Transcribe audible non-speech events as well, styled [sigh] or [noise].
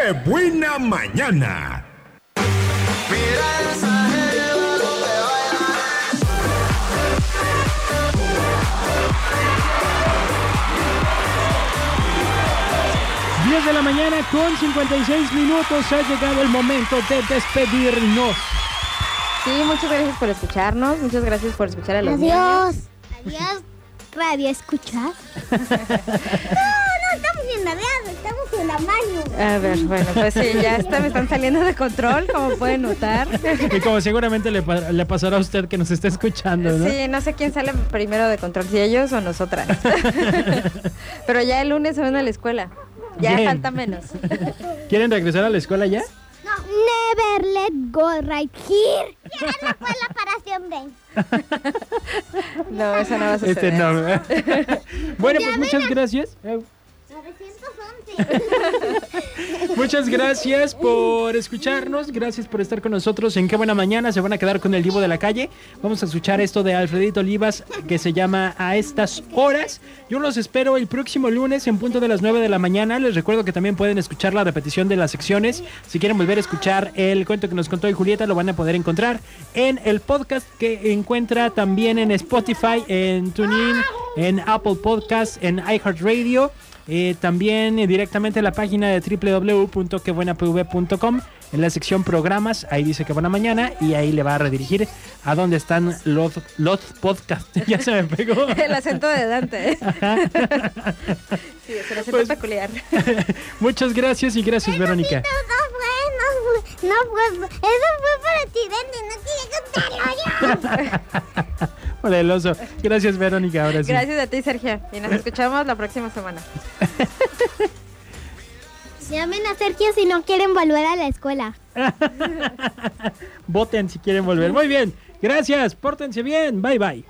¡Qué buena mañana! 10 de la mañana con 56 minutos ha llegado el momento de despedirnos. Sí, muchas gracias por escucharnos, muchas gracias por escuchar a los niños. Adiós. Adiós, radio escuchar. [laughs] estamos en la mano. A ver, bueno, pues sí, ya está, me están saliendo de control, como pueden notar. Y como seguramente le, pa- le pasará a usted que nos está escuchando, ¿no? Sí, no sé quién sale primero de control, si ellos o nosotras. [laughs] Pero ya el lunes se van a la escuela. Ya Bien. falta menos. ¿Quieren regresar a la escuela ya? No, never let go right here. Cierra la escuela para siempre. No, eso no va a suceder. Este no. [laughs] bueno, pues muchas gracias. 911. [laughs] Muchas gracias por escucharnos, gracias por estar con nosotros en Qué Buena Mañana, se van a quedar con el Divo de la Calle. Vamos a escuchar esto de Alfredito Olivas que se llama A estas horas. Yo los espero el próximo lunes en punto de las 9 de la mañana. Les recuerdo que también pueden escuchar la repetición de las secciones. Si quieren volver a escuchar el cuento que nos contó hoy Julieta, lo van a poder encontrar en el podcast que encuentra también en Spotify, en TuneIn, en Apple Podcast, en iHeartRadio. Eh, también eh, directamente en la página de www.quebuenapv.com en la sección programas, ahí dice que buena mañana y ahí le va a redirigir a donde están los, los podcasts. ya se me pegó. El acento de Dante. Sí, es el acento Pues- peculiar. Muchas gracias y gracias, Verónica. No fue, no fue, no fue. Eso fue para ti, Dante. No quería contarlo yo. Por el oso. Gracias, Verónica. Ahora sí. Gracias a ti, Sergio. Y nos escuchamos la próxima semana. [laughs] Llamen a Sergio si no quieren volver a la escuela. [laughs] Voten si quieren volver. Muy bien. Gracias. Pórtense bien. Bye, bye.